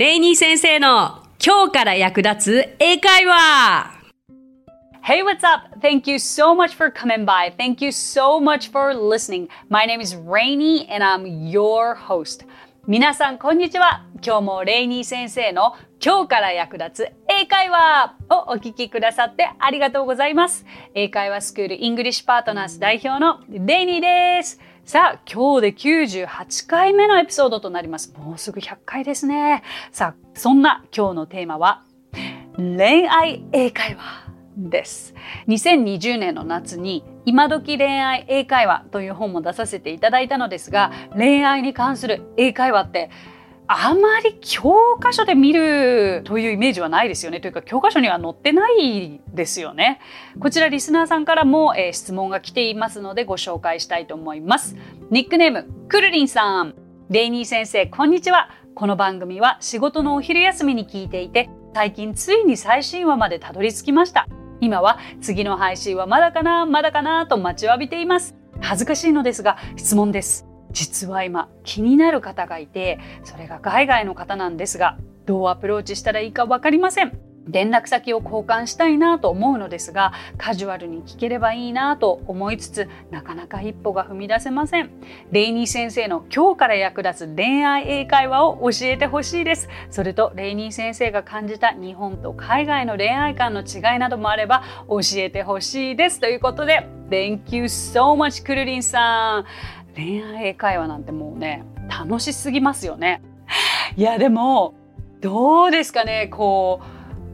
レイニー先生の今日から役立つ英会話 Hey, what's up? Thank you so much for coming by. Thank you so much for listening. My name is Rainy and I'm your host. 皆さん、こんにちは。今日もレイニー先生の今日から役立つ英会話をお聞きくださってありがとうございます。英会話スクール English Partners 代表のレイニーです。さあ、今日で98回目のエピソードとなります。もうすぐ100回ですね。さあ、そんな今日のテーマは恋愛英会話。です。2020年の夏に今時恋愛英会話という本も出させていただいたのですが、恋愛に関する英会話ってあまり教科書で見るというイメージはないですよね。というか教科書には載ってないですよね。こちらリスナーさんからも、えー、質問が来ていますのでご紹介したいと思います。ニックネーム、くるりんさん。レイニー先生、こんにちは。この番組は仕事のお昼休みに聞いていて、最近ついに最新話までたどり着きました。今は次の配信はまだかなまだかなと待ちわびています。恥ずかしいのですが質問です。実は今気になる方がいてそれが海外の方なんですがどうアプローチしたらいいか分かりません。連絡先を交換したいなと思うのですがカジュアルに聞ければいいなと思いつつなかなか一歩が踏み出せません。レイニー先生の今日から役立つ恋愛英会話を教えてほしいです。それとレイニー先生が感じた日本と海外の恋愛観の違いなどもあれば教えてほしいです。ということで Thank you so much クルリンさん。恋愛英会話なんてもうね楽しすぎますよねいやでもどうですかねこ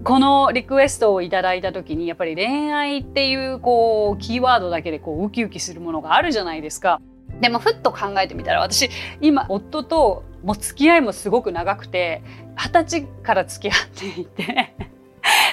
うこのリクエストをいただいた時にやっぱり恋愛っていうこうキーワードだけでこうウキウキするものがあるじゃないですか。でもふっと考えてみたら私今夫ともう付き合いもすごく長くて二十歳から付き合っていて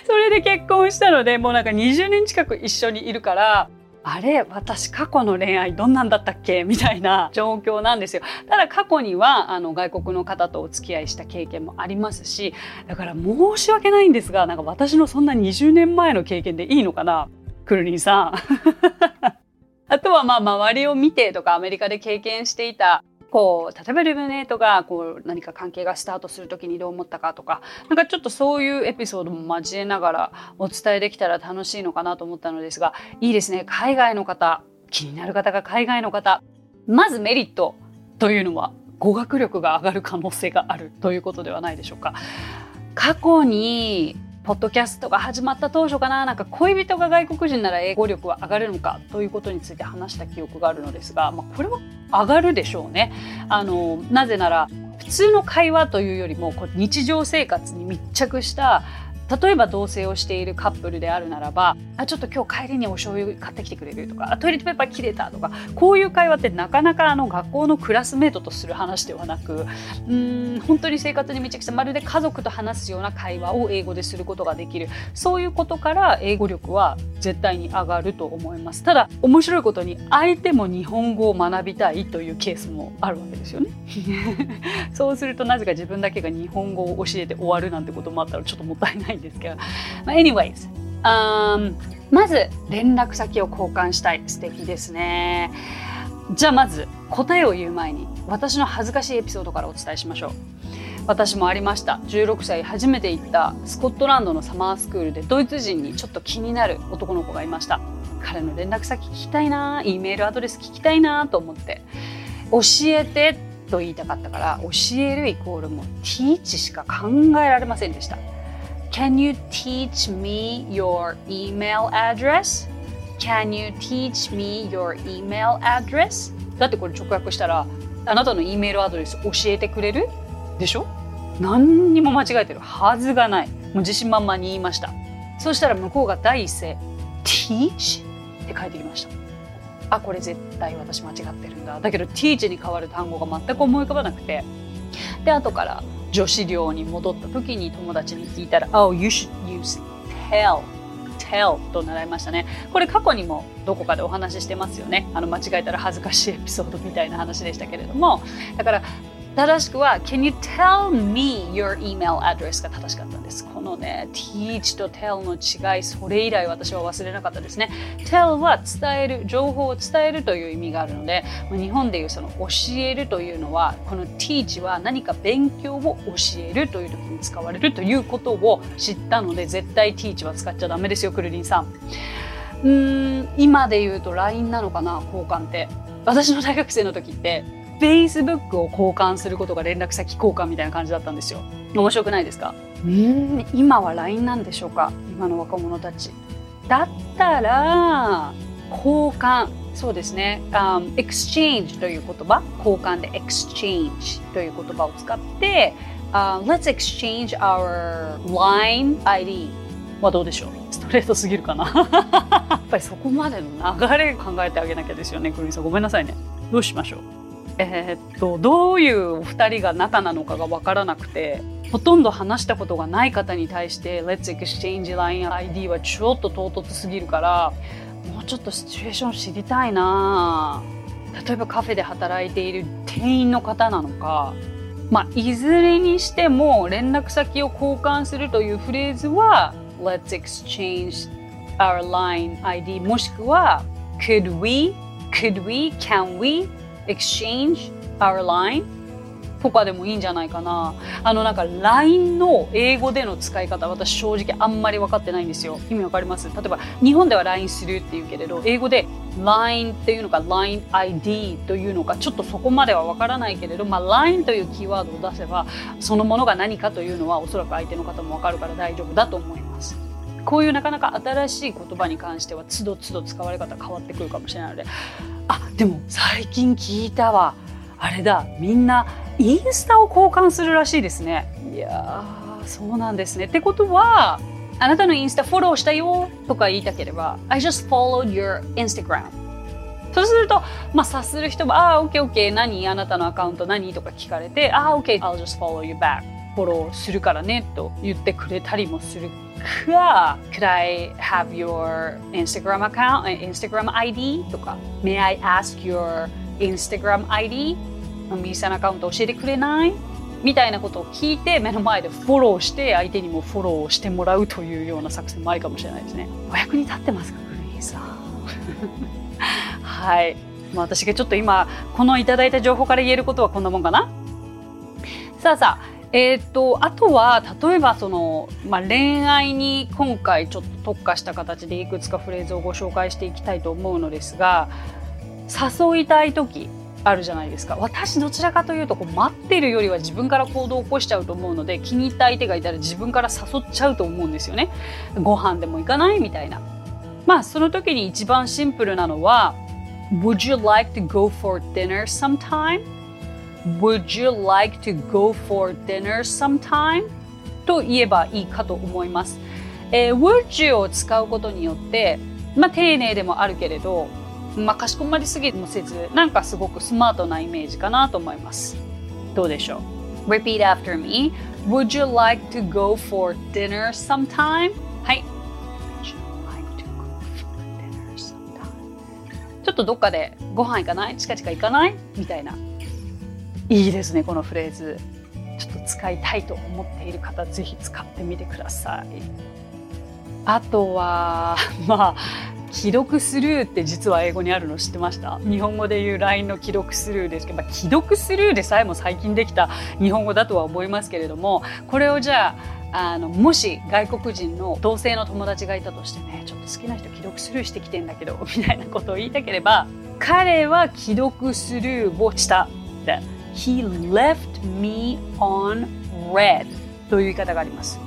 それで結婚したのでもうなんか20年近く一緒にいるからあれ私過去の恋愛どんなんだったっけ？みたいな状況なんですよ。ただ過去にはあの外国の方とお付き合いした経験もありますしだから申し訳ないんですがなんか私のそんな20年前の経験でいいのかな？くるりんさん。あとはまあ周りを見てとかアメリカで経験していたこう例えばルミネートがこう何か関係がスタートする時にどう思ったかとかなんかちょっとそういうエピソードも交えながらお伝えできたら楽しいのかなと思ったのですがいいですね海外の方気になる方が海外の方まずメリットというのは語学力が上がる可能性があるということではないでしょうか。過去にポッドキャストが始まった当初かななんか恋人が外国人なら英語力は上がるのかということについて話した記憶があるのですが、まあ、これは上がるでしょうね。あのなぜなら普通の会話というよりもこう日常生活に密着した例えば同棲をしているカップルであるならばあちょっと今日帰りにお醤油買ってきてくれるとかトイレットペーパー切れたとかこういう会話ってなかなかあの学校のクラスメートとする話ではなくうん本当に生活に密着したまるで家族と話すような会話を英語ですることができる。そういうことから英語力は絶対に上がると思います。ただ面白いことに相手も日本語を学びたいというケースもあるわけですよね。そうするとなぜか自分だけが日本語を教えて終わるなんてこともあったらちょっともったいないんですけど、まあ、anyways、um, まず連絡先を交換したい。素敵ですね。じゃあまず答えを言う前に私の恥ずかしいエピソードからお伝えしましょう。私もありました。16歳初めて行ったスコットランドのサマースクールでドイツ人にちょっと気になる男の子がいました。彼の連絡先聞きたいな E メールアドレス聞きたいなと思って。教えてと言いたかったから教えるイコールも teach しか考えられませんでした。Can you teach me your email address? Can you teach me your email address? だってこれ直訳したらあなたの E メールアドレス教えてくれる？でしょ？何にも間違えてるはずがない。もう自信満々に言いました。そしたら向こうが第一声 teach? って書いてきました。あこれ絶対私間違ってるんだ。だけど teach に変わる単語が全く思い浮かばなくて。で後から女子寮に戻った時に友達に聞いたら「Oh, you should use tell」tell と習いましたね。これ過去にもどこかでお話ししてますよね。あの間違えたら恥ずかしいエピソードみたいな話でしたけれども。だから正しくは Can you tell me your email address が正しかったんです。このね teach と tell の違いそれ以来私は忘れなかったですね。tell は伝える情報を伝えるという意味があるので日本でいうその教えるというのはこの teach は何か勉強を教えるという時に使われるということを知ったので絶対 teach は使っちゃダメですよくるりんさん。うーん今で言うと LINE なのかな交換って。私の大学生の時って Facebook を交換することが連絡先交換みたいな感じだったんですよ。面白くないですか？うん。今は LINE なんでしょうか？今の若者たち。だったら交換。そうですね、um, exchange という言葉。交換で exchange という言葉を使って、uh, let's exchange our line ID はどうでしょう？ストレートすぎるかな？やっぱりそこまでの流れ考えてあげなきゃですよねクリンさん。ごめんなさいね。どうしましょう？えー、っとどういうお二人が仲なのかが分からなくてほとんど話したことがない方に対して「Let's exchange line ID」はちょっと唐突すぎるからもうちょっとシチュエーション知りたいな例えばカフェで働いている店員の方なのかまあいずれにしても連絡先を交換するというフレーズは「Let's exchange our line ID」もしくは「Could we? Could we? Can we?」exchange our line? とかでもいいんじゃないかな。あのなんか LINE の英語での使い方私正直あんまり分かってないんですよ。意味わかります？例えば日本では LINE するっていうけれど英語で LINE っていうのか LINEID というのかちょっとそこまでは分からないけれど、まあ、LINE というキーワードを出せばそのものが何かというのはおそらく相手の方も分かるから大丈夫だと思います。こういうなかなか新しい言葉に関してはつどつど使われ方変わってくるかもしれないので。あでも最近聞いたわ。あれだ。みんなインスタを交換するらしいですね。いやそうなんですね。ってことはあなたのインスタフォローしたよとか言いたければ I just followed your Instagram そうすると、まあ、察する人も、ああ、OK、OK、何？あなたのアカウント何？とか聞かれて、ああ、OK、I'll just follow you back。フォローするからねと言ってくれたりもするか Could I have your Instagram account, Instagram ID? とか May I ask your Instagram ID? ミーさんアカウント教えてくれない？みたいなことを聞いて目の前でフォローして相手にもフォローしてもらうというような作戦もありかもしれないですね。お役に立ってますかグリーンさん？はい。まあ、私がちょっと今このいただいた情報から言えることはこんなもんかな？さあさあえーと、あとは例えばその、まあ、恋愛に今回ちょっと特化した形でいくつかフレーズをご紹介していきたいと思うのですが誘いたい時あるじゃないですか。私どちらかというとこう待ってるよりは自分から行動を起こしちゃうと思うので気に入った相手がいたら自分から誘っちゃうと思うんですよね。ご飯でも行かないみたいな。まあその時に一番シンプルなのは Would you like to go for dinner sometime? Would you like to go for dinner sometime? と言えばいいかと思います。えー、would you を使うことによって、まあ、丁寧でもあるけれど、まあ、かしこまりすぎもせず、なんかすごくスマートなイメージかなと思います。どうでしょう ?Repeat after me. Would you like to go for dinner sometime? はい。ちょっとどっかでご飯行かない？近々行かない？みたいないいですねこのフレーズ。ちょっと使いたいと思っている方ぜひ使ってみてください。あとは まあ既読スルーって実は英語にあるの知ってました？日本語で言う LINE の既読スルーですけど、まあ、既読スルーでさえも最近できた日本語だとは思いますけれどもこれをじゃああのもし外国人の同性の友達がいたとしてねちょっと好きな人既読スルーしてきてんだけどみたいなことを言いたければ彼は既読スルーをしたって He left me on red という言い方があります。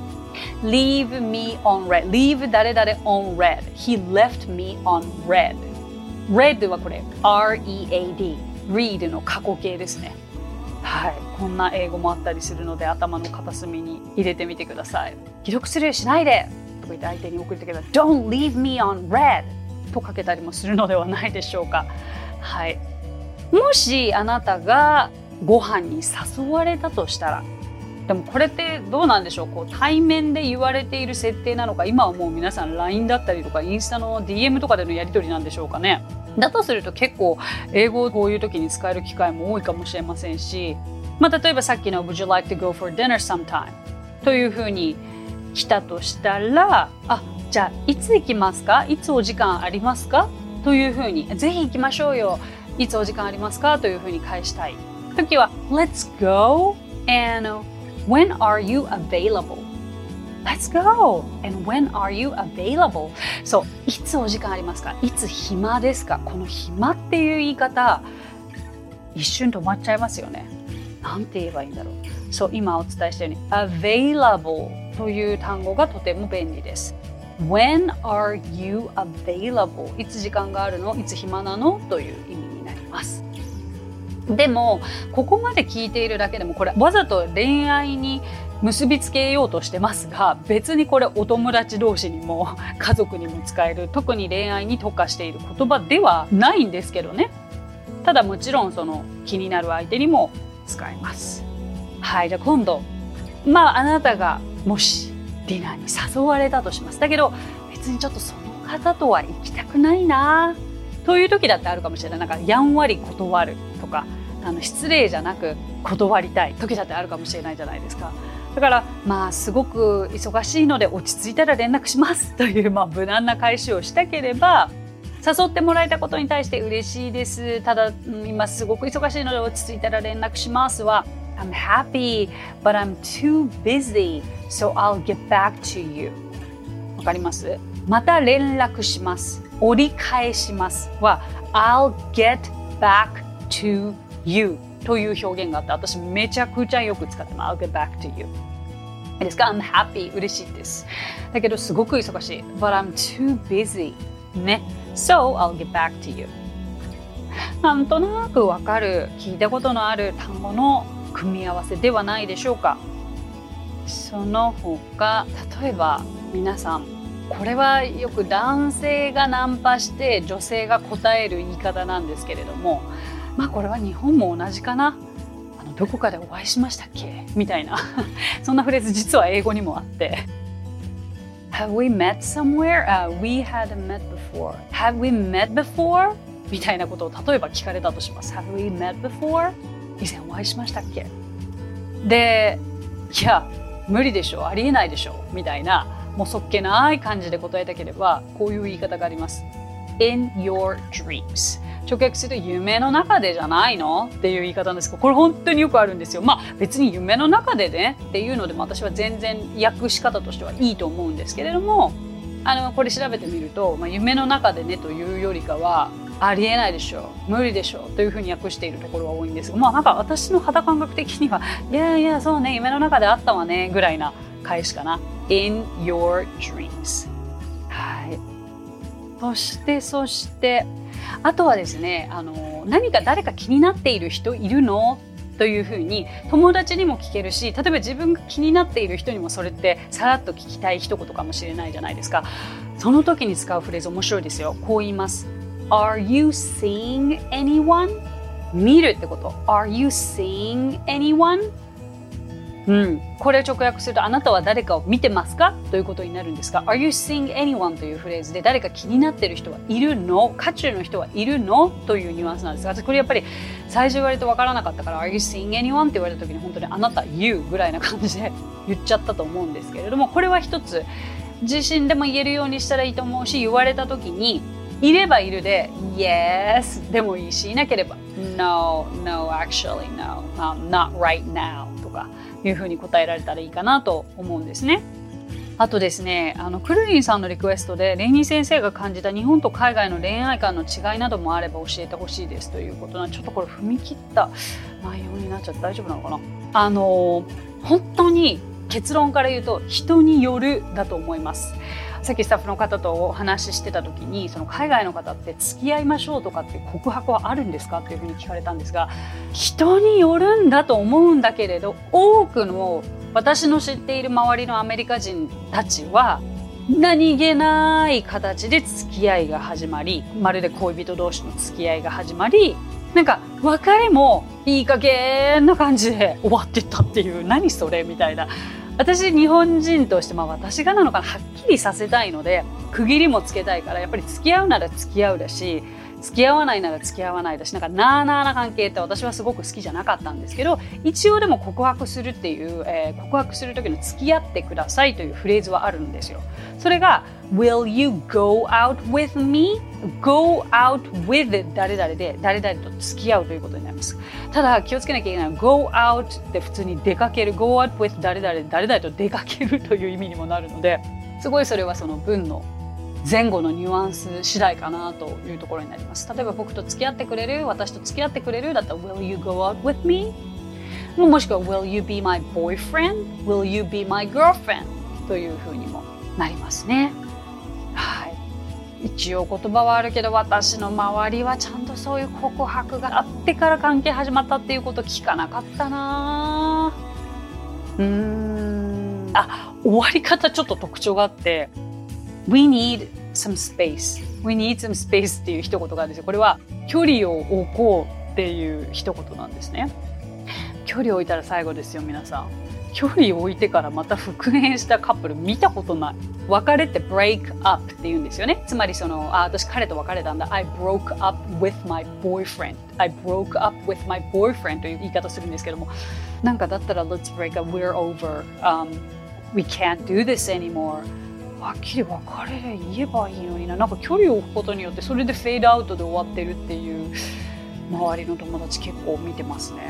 leave me on red. Leave 誰々 on red. He left me on red. Red はこれ R-E-A-D read の過去形ですね。はい。こんな英語もあったりするので頭の片隅に入れてみてください。既読するしないで。とか言って相手に送ってけば Don't leave me on red. とかけたりもするのではないでしょうか。はい。もしあなたがご飯に誘われたとしたらでもこれってどうなんでしょう？こう対面で言われている設定なのか今はもう皆さん LINE だったりとかインスタの DM とかでのやり取りなんでしょうかね？だとすると結構英語をこういう時に使える機会も多いかもしれませんしまあ、例えばさっきの Would you like to go for dinner sometime? というふうに来たとしたらあじゃあいつ行きますか？いつお時間ありますか？というふうにぜひ行きましょうよ。いつお時間ありますか？というふうに返したい。時は Let's go and when are you available? Let's go! And when are you available? そう、いつお時間ありますか？いつ暇ですか？この暇っていう言い方、一瞬止まっちゃいますよね。なんて言えばいいんだろう。そう、今お伝えしたように、available という単語がとても便利です。When are you available? いつ時間があるの？いつ暇なの？という意味になります。でも、ここまで聞いているだけでも、これわざと恋愛に結びつけようとしてますが別にこれお友達同士にも家族にも使える特に恋愛に特化している言葉ではないんですけどね。ただもちろんその気になる相手にも使えます。はいじゃあ今度まああなたがもしディナーに誘われたとします。だけど別にちょっとその方とは行きたくないな。という時だってあるかもしれない。なんかやんわり断るとかあの失礼じゃなく断りたい時だってあるかもしれないじゃないですか。だからまあすごく忙しいので落ち着いたら連絡します。というまあ無難な返しをしたければ誘ってもらえたことに対して嬉しいです。ただ今すごく忙しいので落ち着いたら連絡しますは I'm happy but I'm too busy so I'll get back to you. わかります？また連絡します。折り返しますは I'll get back to you という表現があって私めちゃくちゃよく使ってます。I'll get back to you. ですか？I'm happy. 嬉しいです。だけどすごく忙しい。But I'm too busy. ね。So I'll get back to you. なんとなくわかる。聞いたことのある単語の組み合わせではないでしょうか？その他例えば皆さんこれはよく男性がナンパして女性が答える言い方なんですけれどもまあこれは日本も同じかなあのどこかでお会いしましたっけ？みたいな そんなフレーズ実は英語にもあって Have we met somewhere?、Uh, we had met before. Have we met before? みたいなことを例えば聞かれたとします。Have we met before? 以前お会いしましたっけ？で、いや、無理でしょ、ありえないでしょ、みたいな、もうそっけない感じで答えたければ、こういう言い方があります。In your dreams. 直訳すると夢の中でじゃないの？っていう言い方なんですけどこれ本当によくあるんですよ。まあ別に夢の中でねっていうのでも私は全然訳し方としてはいいと思うんですけれどもあのこれ調べてみると、まあ、夢の中でねというよりかはありえないでしょう。無理でしょう。というふうに訳しているところが多いんですがまあなんか私の肌感覚的にはいやいやそうね夢の中であったわねぐらいな返しかな。In your dreams. そしてそしてあとはですねあの何か誰か気になっている人いるの？というふうに友達にも聞けるし例えば自分が気になっている人にもそれってさらっと聞きたい一言かもしれないじゃないですか。その時に使うフレーズ面白いですよ。こう言います。Are you seeing anyone? 見るってこと。Are you seeing anyone? うん、これを直訳するとあなたは誰かを見てますか？ということになるんですが Are you seeing anyone? というフレーズで誰か気になってる人はいるの？渦中の人はいるの？というニュアンスなんです。が私これやっぱり最初言われて分からなかったから Are you seeing anyone? って言われた時に本当にあなた You ぐらいな感じで言っちゃったと思うんですけれどもこれは一つ自身でも言えるようにしたらいいと思うし言われた時にいればいるで Yes! でもいいしいなければ No, no, actually no、not right now とか。いうふうに答えられたらいいかなと思うんですね。あとですね、あのクルリンさんのリクエストでレイニー先生が感じた日本と海外の恋愛観の違いなどもあれば教えてほしいですということなちょっとこれ踏み切った内容になっちゃって大丈夫なのかなあの本当に結論から言うと人によるだと思います。さっきスタッフの方とお話ししてた時にその海外の方って付き合いましょうとかって告白はあるんですかっていうふうに聞かれたんですが人によるんだと思うんだけれど多くの私の知っている周りのアメリカ人たちは何気ない形で付き合いが始まりまるで恋人同士の付き合いが始まりなんか別れもいい加減な感じで終わってったっていう何それみたいな。私日本人としてまあ私がなのかなはっきりさせたいので区切りもつけたいからやっぱり付き合うなら付き合うだし付き合わないなら付き合わないだしなんかなあなあな関係って私はすごく好きじゃなかったんですけど一応でも告白するっていう、えー、告白する時の付き合ってくださいというフレーズはあるんですよそれが Will you go out with me? Go out with 誰々で誰々と付き合うということになりますただ気をつけなきゃいけないのは Go out って普通に出かける Go out with 誰々誰々と出かけるという意味にもなるのですごいそれはその文の前後のニュアンス次第かなというところになります。例えば僕と付き合ってくれる私と付き合ってくれるだったら Will you go out with me? もしくは Will you be my boyfriend? Will you be my girlfriend? というふうにもなりますね。はい。一応言葉はあるけど私の周りはちゃんとそういう告白があってから関係始まったっていうこと聞かなかったなうーんあ終わり方ちょっと特徴があって We need some space. We need some space っていう一言があるんですよ。これは距離を置こうっていう一言なんですね。距離を置いたら最後ですよ、皆さん。距離を置いてからまた復縁したカップル見たことない。別れって break up って言うんですよね。つまりその、あ、私彼と別れたんだ。I broke up with my boyfriend. I broke up with my boyfriend という言い方するんですけども。なんかだったら let's break up, we're over.、Um, we can't do this anymore. はっきり別れで言えばいいのにな。なんか距離を置くことによってそれでフェードアウトで終わってるっていう。周りの友達結構見てますね。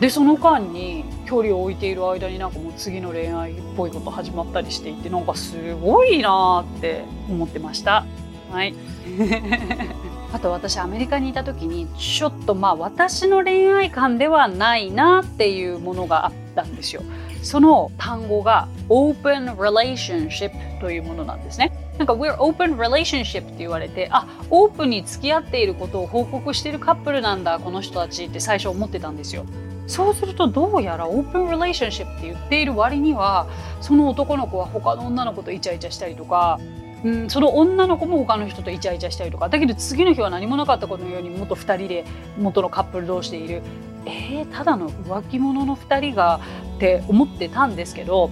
でその間に距離を置いている間になんかもう次の恋愛っぽいこと始まったりしていてなんかすごいなって思ってました。はい。あと私アメリカにいた時にちょっとまあ私の恋愛観ではないなっていうものがあってたんですよその単語が open relationship というものなんですね。なんか we're open relationship って言われて、あ、オープンに付き合っていることを報告しているカップルなんだ、この人たちって最初思ってたんですよ。そうするとどうやらオープンリレーションシップって言っている割にはその男の子は他の女の子とイチャイチャしたりとか、うん、その女の子も他の人とイチャイチャしたりとかだけど次の日は何もなかったことのように元2人で元のカップル同士でいるえー、ただの浮気者の2人がって思ってたんですけど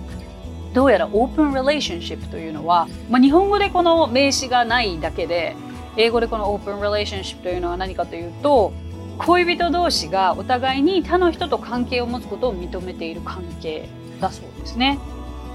どうやらオープンリレーションシップというのは、まあ、日本語でこの名詞がないだけで英語でこのオープンリレーションシップというのは何かというと恋人同士がお互いに他の人と関係を持つことを認めている関係だそうですね。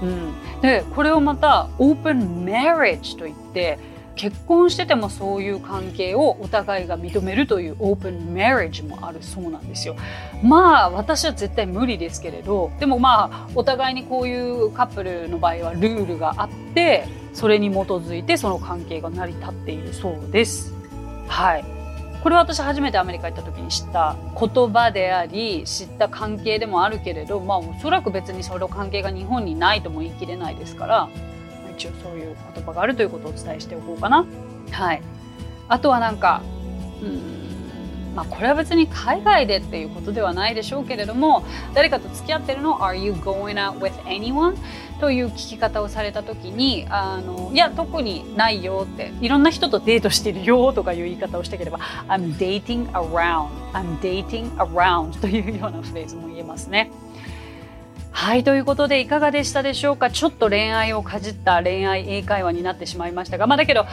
うん、でこれをまたオープンマリッジといって結婚しててもそういう関係をお互いが認めるというオープンマリッジもあるそうなんですよ。まあ私は絶対無理ですけれどでもまあお互いにこういうカップルの場合はルールがあってそれに基づいてその関係が成り立っているそうです。はい。これは私初めてアメリカ行った時に知った言葉であり知った関係でもあるけれどまあおそらく別にその関係が日本にないとも言い切れないですから一応そういう言葉があるということをお伝えしておこうかな。はい、あとはなんかうんまあこれは別に海外でっていうことではないでしょうけれども誰かと付き合ってるの Are you going out with anyone? という聞き方をされた時にあのいや特にないよっていろんな人とデートしてるよとかいう言い方をしたければ I'm dating around I'm dating around というようなフレーズも言えますね。はいということでいかがでしたでしょうか？ちょっと恋愛をかじった恋愛英会話になってしまいましたがまあだけど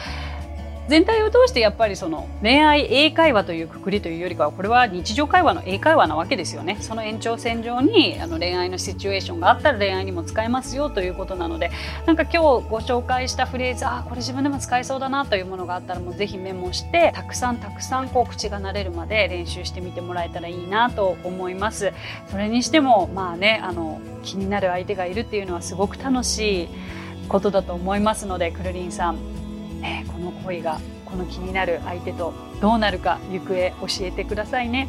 全体を通してやっぱりその恋愛英会話というくくりというよりかはこれは日常会話の英会話なわけですよね。その延長線上にあの恋愛のシチュエーションがあったら恋愛にも使えますよということなのでなんか今日ご紹介したフレーズああこれ自分でも使えそうだなというものがあったらもうぜひメモしてたくさんたくさんこう口が慣れるまで練習してみてもらえたらいいなと思います。それにしてもまあねあの気になる相手がいるっていうのはすごく楽しいことだと思いますのでくるりんさん、恋がこの気になる相手とどうなるか行方教えてくださいね。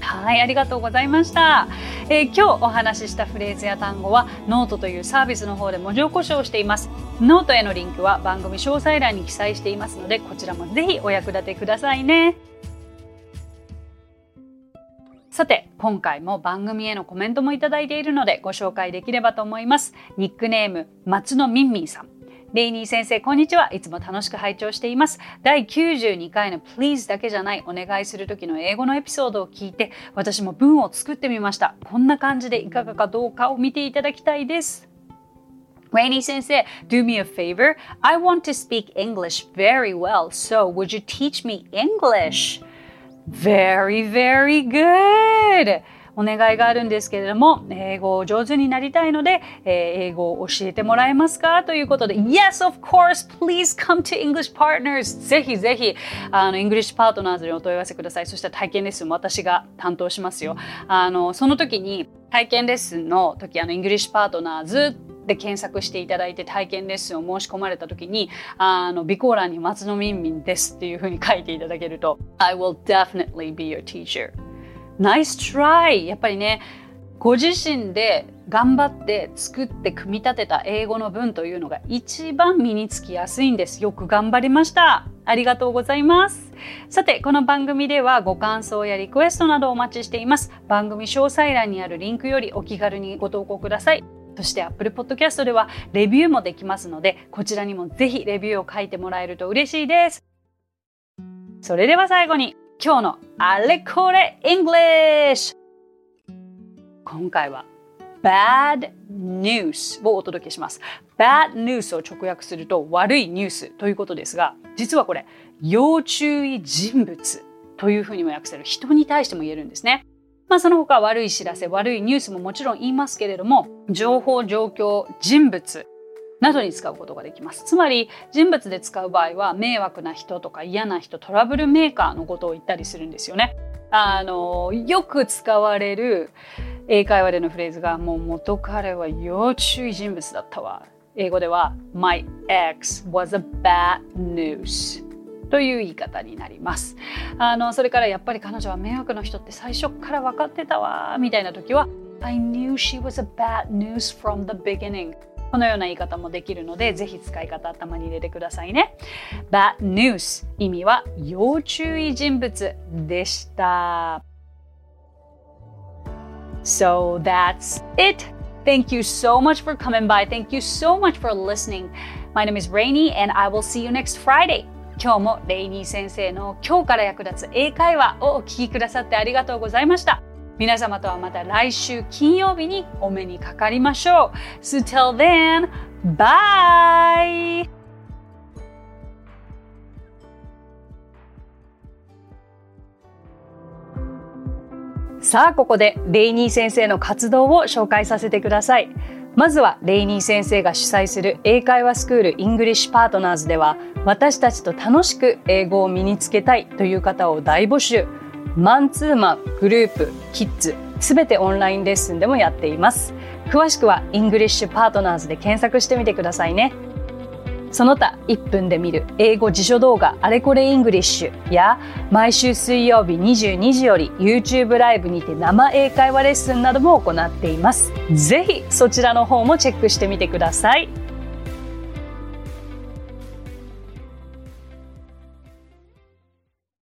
はい、ありがとうございました、えー、今日お話ししたフレーズや単語はノートというサービスの方で文字起こしをしています。ノートへのリンクは番組詳細欄に記載していますので、こちらもぜひお役立てくださいね。さて、今回も番組へのコメントもいただいているのでご紹介できればと思います。ニックネーム、松野みんみんさん。レイニー先生、こんにちは。いつも楽しく拝聴しています。第92回の Please だけじゃないお願いする時の英語のエピソードを聞いて、私も文を作ってみました。こんな感じでいかがかどうかを見ていただきたいです。レイニー先生 do me a favor. I want to speak English very well, so would you teach me English? Very, very good. お願いがあるんですけれども、英語を上手になりたいので、えー、英語を教えてもらえますか？ということで、Yes, of course, please come to English Partners! ぜひぜひ、あの、English Partners にお問い合わせください。そして体験レッスンも私が担当しますよ。あの、その時に、体験レッスンの時、あの、English Partners で検索していただいて体験レッスンを申し込まれた時にあの備考欄に松野みんみんですっていうふうに書いていただけると I will definitely be your teacher ナイストライやっぱりねご自身で頑張って作って組み立てた英語の文というのが一番身につきやすいんです。よく頑張りました。ありがとうございます。さて、この番組ではご感想やリクエストなどお待ちしています。番組詳細欄にあるリンクよりお気軽にご投稿ください。そして Apple Podcast ではレビューもできますので、こちらにもぜひレビューを書いてもらえると嬉しいです。それでは最後に今日のあれこれ English 今回は Bad News をお届けします。Bad News を直訳すると悪いニュースということですが実はこれ要注意人物というふうにも訳せる人に対しても言えるんですね。まあその他悪い知らせ悪いニュースももちろん言いますけれども情報状況人物などに使うことができます。つまり人物で使う場合は迷惑な人とか嫌な人トラブルメーカーのことを言ったりするんですよね。あのよく使われる英会話でのフレーズがもう元彼は要注意人物だったわ。英語では My ex was a bad news という言い方になります。あのそれからやっぱり彼女は迷惑の人って最初から分かってたわみたいな時は I knew she was a bad news from the beginning このような言い方もできるので、ぜひ使い方頭に入れてくださいね。Bad news 意味は要注意人物でした。So that's it. Thank you so much for coming by. Thank you so much for listening. My name is Rainy and I will see you next Friday. 今日もレイニー先生の今日から役立つ英会話をお聞きくださってありがとうございました。皆様とはまた来週金曜日にお目にかかりましょう。So till then, bye! さあ、ここでレイニー先生の活動を紹介させてください。まずはレイニー先生が主催する英会話スクール English Partners では私たちと楽しく英語を身につけたいという方を大募集。マンツーマン、グループ、キッズ、すべてオンラインレッスンでもやっています。詳しくは English Partners で検索してみてくださいね。その他1分で見る英語辞書動画あれこれ English や毎週水曜日22時より YouTube ライブにて生英会話レッスンなども行っています。ぜひそちらの方もチェックしてみてください。